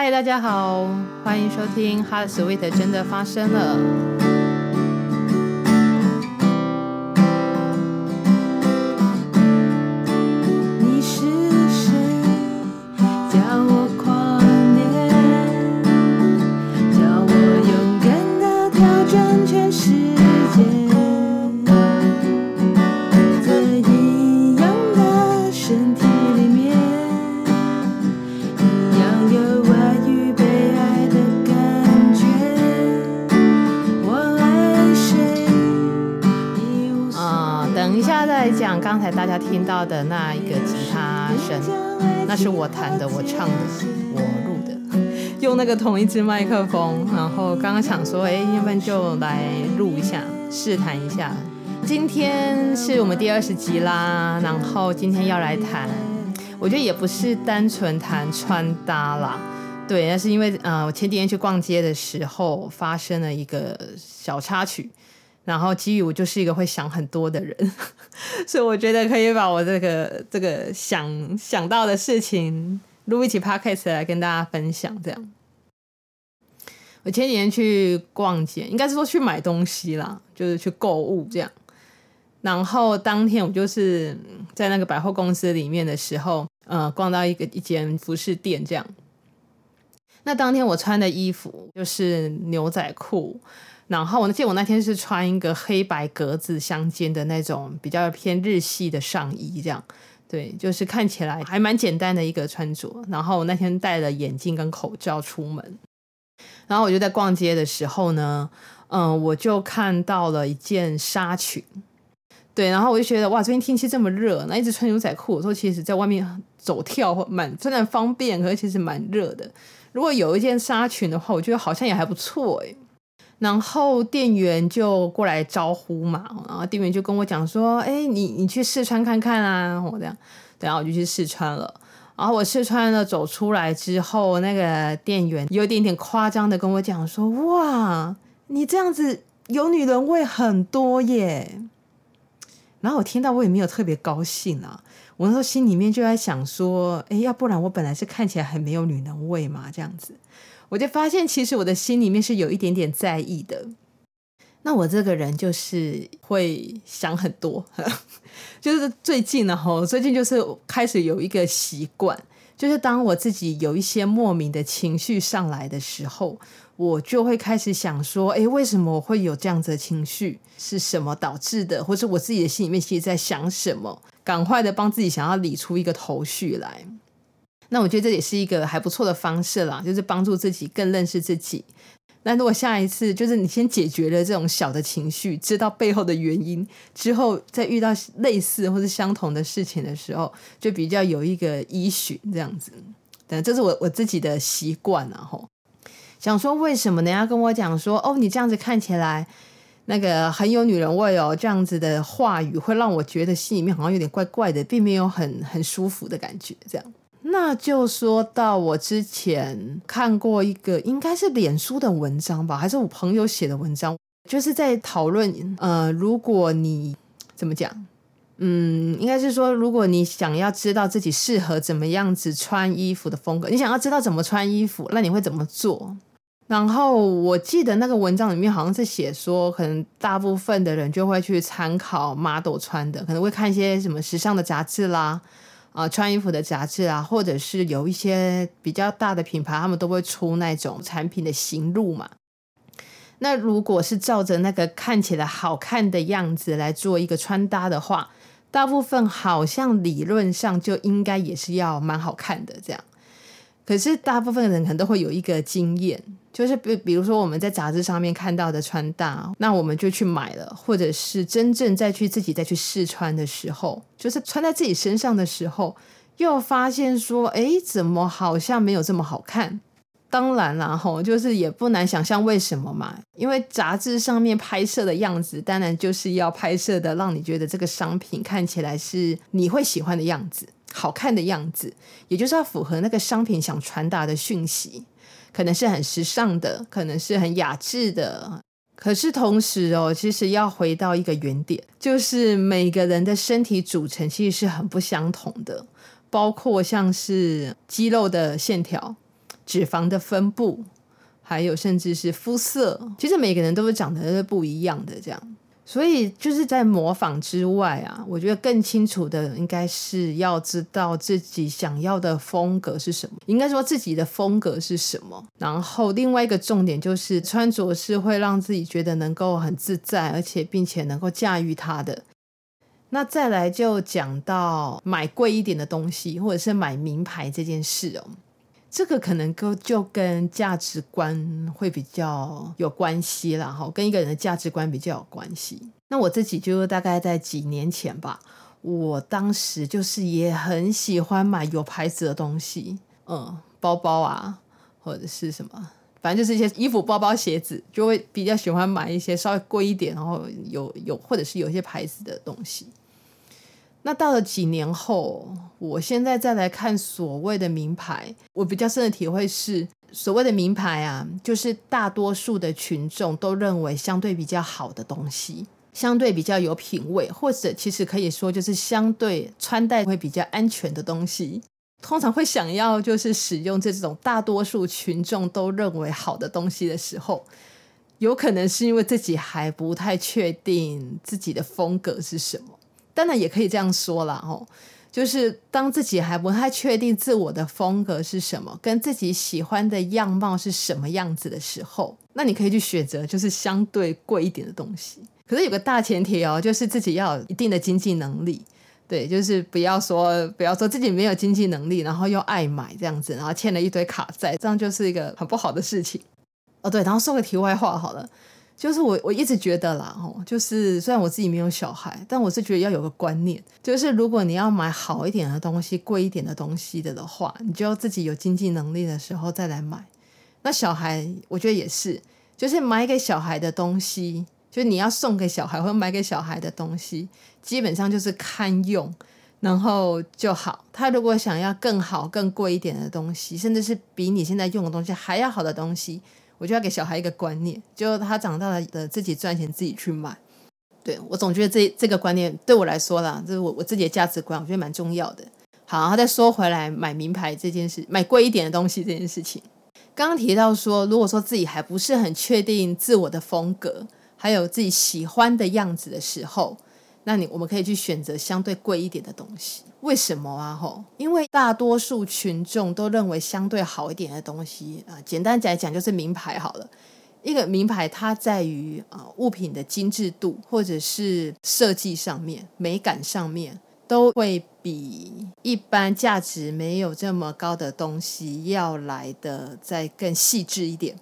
嗨，大家好，欢迎收听《Hot Sweet》真的发生了。大家听到的那一个吉他声，那是我弹的，我唱的，我录的，用那个同一支麦克风。然后刚刚想说，哎，要不然就来录一下，试弹一下。今天是我们第二十集啦，然后今天要来谈，我觉得也不是单纯谈穿搭啦，对，那是因为呃，我前几天去逛街的时候发生了一个小插曲。然后基于我就是一个会想很多的人，所以我觉得可以把我这个这个想想到的事情录一起 podcast 来跟大家分享。这样，我前几天去逛街，应该是说去买东西啦，就是去购物这样。然后当天我就是在那个百货公司里面的时候，呃，逛到一个一间服饰店这样。那当天我穿的衣服就是牛仔裤。然后我记得我那天是穿一个黑白格子相间的那种比较偏日系的上衣，这样，对，就是看起来还蛮简单的一个穿着。然后我那天戴了眼镜跟口罩出门，然后我就在逛街的时候呢，嗯，我就看到了一件纱裙，对，然后我就觉得哇，最近天气这么热，那一直穿牛仔裤，我说其实在外面走跳或蛮虽然方便，可是其实蛮热的。如果有一件纱裙的话，我觉得好像也还不错诶。然后店员就过来招呼嘛，然后店员就跟我讲说：“哎，你你去试穿看看啊。”我这样，然后我就去试穿了。然后我试穿了，走出来之后，那个店员有点点夸张的跟我讲说：“哇，你这样子有女人味很多耶。”然后我听到我也没有特别高兴啊，我那时候心里面就在想说：“哎，要不然我本来是看起来很没有女人味嘛，这样子。”我就发现，其实我的心里面是有一点点在意的。那我这个人就是会想很多，就是最近呢，哈，最近就是开始有一个习惯，就是当我自己有一些莫名的情绪上来的时候，我就会开始想说，诶，为什么我会有这样子的情绪？是什么导致的？或者我自己的心里面其实在想什么？赶快的帮自己想要理出一个头绪来。那我觉得这也是一个还不错的方式啦，就是帮助自己更认识自己。那如果下一次就是你先解决了这种小的情绪，知道背后的原因之后，再遇到类似或是相同的事情的时候，就比较有一个依循这样子。对，这是我我自己的习惯啊。吼，想说为什么人家跟我讲说，哦，你这样子看起来那个很有女人味哦，这样子的话语会让我觉得心里面好像有点怪怪的，并没有很很舒服的感觉，这样。那就说到我之前看过一个，应该是脸书的文章吧，还是我朋友写的文章，就是在讨论，呃，如果你怎么讲，嗯，应该是说，如果你想要知道自己适合怎么样子穿衣服的风格，你想要知道怎么穿衣服，那你会怎么做？然后我记得那个文章里面好像是写说，可能大部分的人就会去参考 model 穿的，可能会看一些什么时尚的杂志啦。啊，穿衣服的杂志啊，或者是有一些比较大的品牌，他们都会出那种产品的型录嘛。那如果是照着那个看起来好看的样子来做一个穿搭的话，大部分好像理论上就应该也是要蛮好看的这样。可是大部分人可能都会有一个经验，就是比比如说我们在杂志上面看到的穿搭，那我们就去买了，或者是真正再去自己再去试穿的时候，就是穿在自己身上的时候，又发现说，哎，怎么好像没有这么好看？当然啦，吼，就是也不难想象为什么嘛，因为杂志上面拍摄的样子，当然就是要拍摄的让你觉得这个商品看起来是你会喜欢的样子。好看的样子，也就是要符合那个商品想传达的讯息，可能是很时尚的，可能是很雅致的。可是同时哦，其实要回到一个原点，就是每个人的身体组成其实是很不相同的，包括像是肌肉的线条、脂肪的分布，还有甚至是肤色，其实每个人都是长得是不一样的这样。所以就是在模仿之外啊，我觉得更清楚的应该是要知道自己想要的风格是什么，应该说自己的风格是什么。然后另外一个重点就是穿着是会让自己觉得能够很自在，而且并且能够驾驭它的。那再来就讲到买贵一点的东西，或者是买名牌这件事哦。这个可能跟就跟价值观会比较有关系啦，哈，跟一个人的价值观比较有关系。那我自己就大概在几年前吧，我当时就是也很喜欢买有牌子的东西，嗯，包包啊，或者是什么，反正就是一些衣服、包包、鞋子，就会比较喜欢买一些稍微贵一点，然后有有或者是有一些牌子的东西。那到了几年后，我现在再来看所谓的名牌，我比较深的体会是，所谓的名牌啊，就是大多数的群众都认为相对比较好的东西，相对比较有品味，或者其实可以说就是相对穿戴会比较安全的东西，通常会想要就是使用这种大多数群众都认为好的东西的时候，有可能是因为自己还不太确定自己的风格是什么。当然也可以这样说啦，哦，就是当自己还不太确定自我的风格是什么，跟自己喜欢的样貌是什么样子的时候，那你可以去选择就是相对贵一点的东西。可是有个大前提哦，就是自己要有一定的经济能力，对，就是不要说不要说自己没有经济能力，然后又爱买这样子，然后欠了一堆卡债，这样就是一个很不好的事情。哦，对，然后说个题外话好了。就是我我一直觉得啦，吼，就是虽然我自己没有小孩，但我是觉得要有个观念，就是如果你要买好一点的东西、贵一点的东西的的话，你就要自己有经济能力的时候再来买。那小孩，我觉得也是，就是买给小孩的东西，就是你要送给小孩或者买给小孩的东西，基本上就是堪用，然后就好。他如果想要更好、更贵一点的东西，甚至是比你现在用的东西还要好的东西。我就要给小孩一个观念，就他长大了的自己赚钱自己去买。对，我总觉得这这个观念对我来说啦，这是我我自己的价值观，我觉得蛮重要的。好，然后再说回来，买名牌这件事，买贵一点的东西这件事情，刚刚提到说，如果说自己还不是很确定自我的风格，还有自己喜欢的样子的时候。那你我们可以去选择相对贵一点的东西，为什么啊？吼，因为大多数群众都认为相对好一点的东西啊，简单来讲就是名牌好了。一个名牌它在于啊物品的精致度或者是设计上面、美感上面，都会比一般价值没有这么高的东西要来的再更细致一点。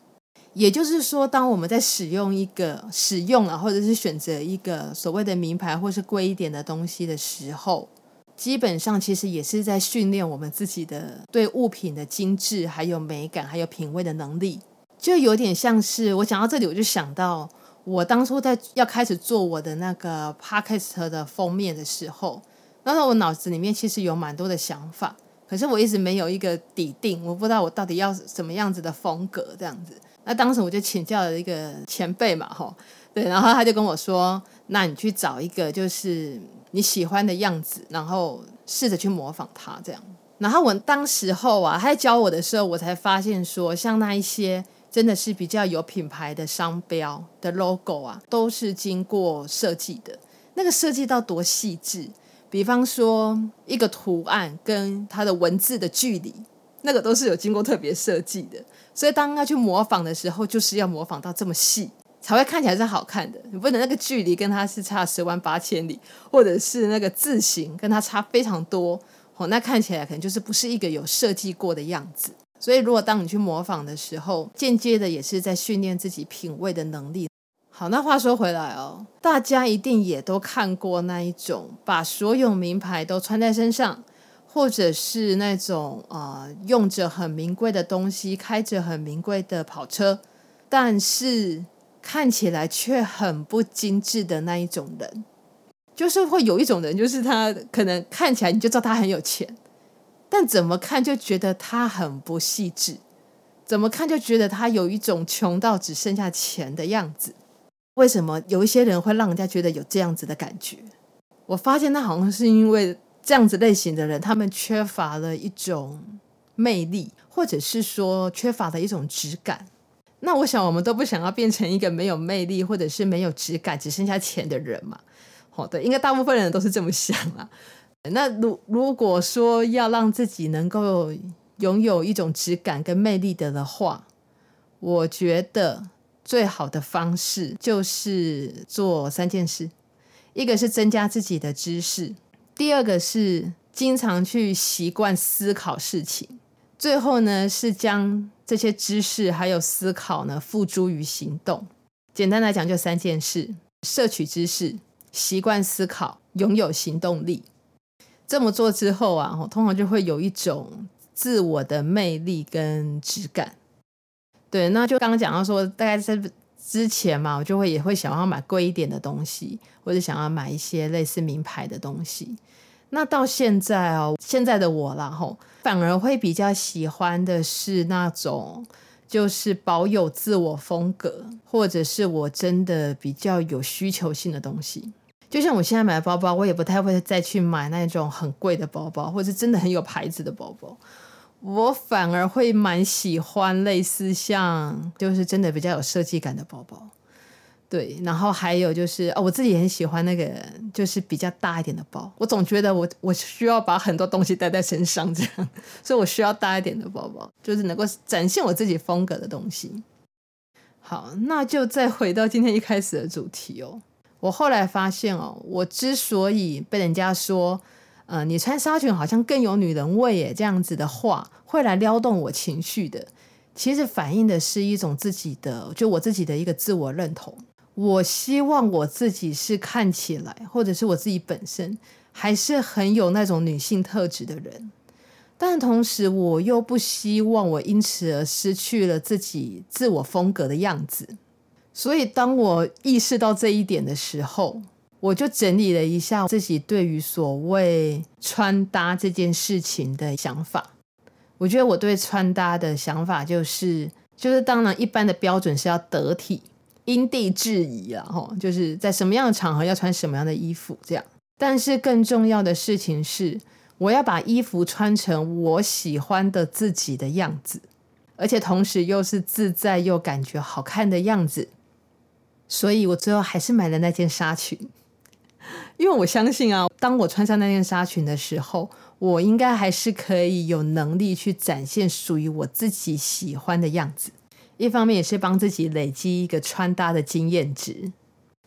也就是说，当我们在使用一个使用了，或者是选择一个所谓的名牌或是贵一点的东西的时候，基本上其实也是在训练我们自己的对物品的精致、还有美感、还有品味的能力。就有点像是我讲到这里，我就想到我当初在要开始做我的那个 Podcast 的封面的时候，那时候我脑子里面其实有蛮多的想法，可是我一直没有一个底定，我不知道我到底要什么样子的风格这样子。那当时我就请教了一个前辈嘛，吼，对，然后他就跟我说：“那你去找一个就是你喜欢的样子，然后试着去模仿他这样。”然后我当时候啊，他在教我的时候，我才发现说，像那一些真的是比较有品牌的商标的 logo 啊，都是经过设计的。那个设计到多细致，比方说一个图案跟它的文字的距离，那个都是有经过特别设计的。所以，当要去模仿的时候，就是要模仿到这么细，才会看起来是好看的。你不能那个距离跟它是差十万八千里，或者是那个字形跟它差非常多，哦，那看起来可能就是不是一个有设计过的样子。所以，如果当你去模仿的时候，间接的也是在训练自己品味的能力。好，那话说回来哦，大家一定也都看过那一种把所有名牌都穿在身上。或者是那种啊、呃，用着很名贵的东西，开着很名贵的跑车，但是看起来却很不精致的那一种人，就是会有一种人，就是他可能看起来你就知道他很有钱，但怎么看就觉得他很不细致，怎么看就觉得他有一种穷到只剩下钱的样子。为什么有一些人会让人家觉得有这样子的感觉？我发现那好像是因为。这样子类型的人，他们缺乏了一种魅力，或者是说缺乏的一种质感。那我想，我们都不想要变成一个没有魅力，或者是没有质感，只剩下钱的人嘛。好的，应该大部分人都是这么想啊。那如如果说要让自己能够拥有一种质感跟魅力的的话，我觉得最好的方式就是做三件事：一个是增加自己的知识，第二个是经常去习惯思考事情，最后呢是将这些知识还有思考呢付诸于行动。简单来讲，就三件事：摄取知识、习惯思考、拥有行动力。这么做之后啊，通常就会有一种自我的魅力跟质感。对，那就刚刚讲到说，大概在之前嘛，我就会也会想要买贵一点的东西，或者想要买一些类似名牌的东西。那到现在哦，现在的我啦，吼，反而会比较喜欢的是那种，就是保有自我风格，或者是我真的比较有需求性的东西。就像我现在买的包包，我也不太会再去买那种很贵的包包，或者真的很有牌子的包包。我反而会蛮喜欢类似像，就是真的比较有设计感的包包，对。然后还有就是，哦，我自己很喜欢那个，就是比较大一点的包。我总觉得我我需要把很多东西带在身上，这样，所以我需要大一点的包包，就是能够展现我自己风格的东西。好，那就再回到今天一开始的主题哦。我后来发现哦，我之所以被人家说。呃，你穿纱裙好像更有女人味耶，这样子的话会来撩动我情绪的。其实反映的是一种自己的，就我自己的一个自我认同。我希望我自己是看起来，或者是我自己本身，还是很有那种女性特质的人。但同时，我又不希望我因此而失去了自己自我风格的样子。所以，当我意识到这一点的时候，我就整理了一下自己对于所谓穿搭这件事情的想法。我觉得我对穿搭的想法就是，就是当然一般的标准是要得体、因地制宜啊，吼，就是在什么样的场合要穿什么样的衣服这样。但是更重要的事情是，我要把衣服穿成我喜欢的自己的样子，而且同时又是自在又感觉好看的样子。所以我最后还是买了那件纱裙。因为我相信啊，当我穿上那件纱裙的时候，我应该还是可以有能力去展现属于我自己喜欢的样子。一方面也是帮自己累积一个穿搭的经验值。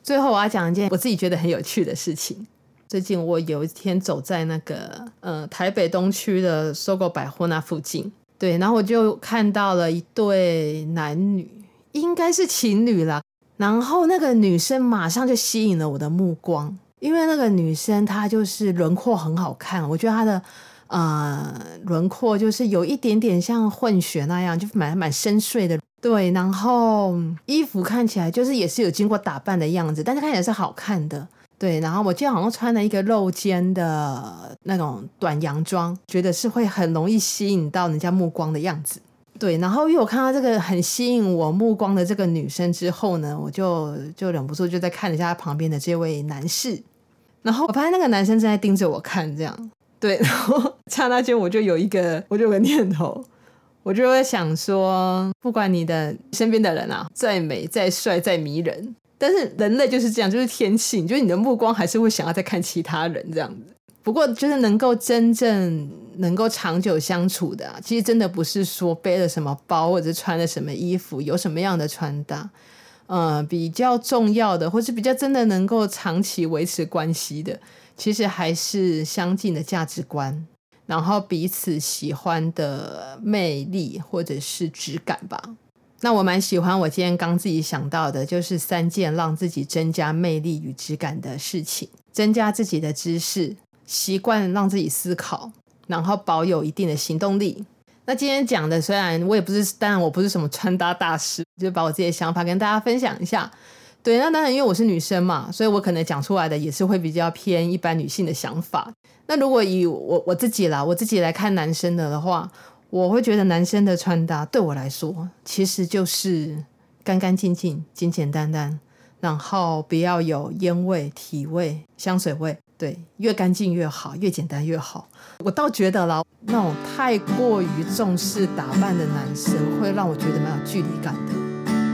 最后我要讲一件我自己觉得很有趣的事情。最近我有一天走在那个呃台北东区的搜狗百货那附近，对，然后我就看到了一对男女，应该是情侣啦。然后那个女生马上就吸引了我的目光。因为那个女生她就是轮廓很好看，我觉得她的呃轮廓就是有一点点像混血那样，就蛮蛮深邃的。对，然后衣服看起来就是也是有经过打扮的样子，但是看起来是好看的。对，然后我记得好像穿了一个露肩的那种短洋装，觉得是会很容易吸引到人家目光的样子。对，然后因为我看到这个很吸引我目光的这个女生之后呢，我就就忍不住就在看了一下她旁边的这位男士。然后我发现那个男生正在盯着我看，这样对，然后刹那间我就有一个，我就有个念头，我就会想说，不管你的身边的人啊再美、再帅、再迷人，但是人类就是这样，就是天性，就是你的目光还是会想要再看其他人这样子。不过，就是能够真正能够长久相处的，其实真的不是说背了什么包，或者穿了什么衣服，有什么样的穿搭。呃，比较重要的，或是比较真的能够长期维持关系的，其实还是相近的价值观，然后彼此喜欢的魅力或者是质感吧。那我蛮喜欢我今天刚自己想到的，就是三件让自己增加魅力与质感的事情：增加自己的知识，习惯让自己思考，然后保有一定的行动力。那今天讲的，虽然我也不是，当然我不是什么穿搭大师，就把我自己的想法跟大家分享一下。对，那当然因为我是女生嘛，所以我可能讲出来的也是会比较偏一般女性的想法。那如果以我我自己啦，我自己来看男生的的话，我会觉得男生的穿搭对我来说，其实就是干干净净、简简单单，然后不要有烟味、体味、香水味，对，越干净越好，越简单越好。我倒觉得啦，那种太过于重视打扮的男生，会让我觉得蛮有距离感的。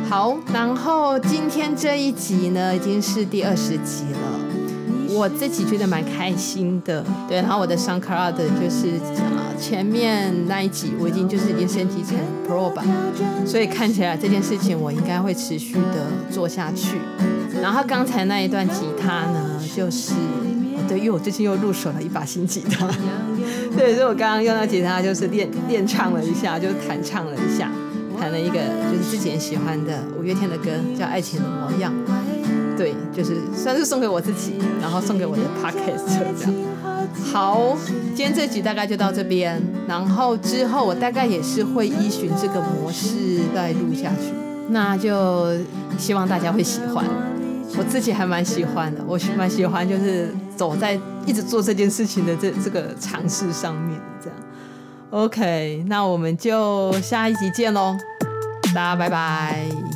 好，然后今天这一集呢，已经是第二十集了，我自己觉得蛮开心的。对，然后我的 SoundCloud 就是啊，前面那一集我已经就是已经升级成 Pro 版，所以看起来这件事情我应该会持续的做下去。然后刚才那一段吉他呢，就是。对，因为我最近又入手了一把新吉他，对，所以我刚刚用到吉他就是练练唱了一下，就是弹唱了一下，弹了一个就是自己很喜欢的五月天的歌，叫《爱情的模样》。对，就是算是送给我自己，然后送给我的 Podcast 这样。好，今天这集大概就到这边，然后之后我大概也是会依循这个模式再录下去，那就希望大家会喜欢。我自己还蛮喜欢的，我蛮喜欢，就是走在一直做这件事情的这这个尝试上面，这样。OK，那我们就下一集见喽，大家拜拜。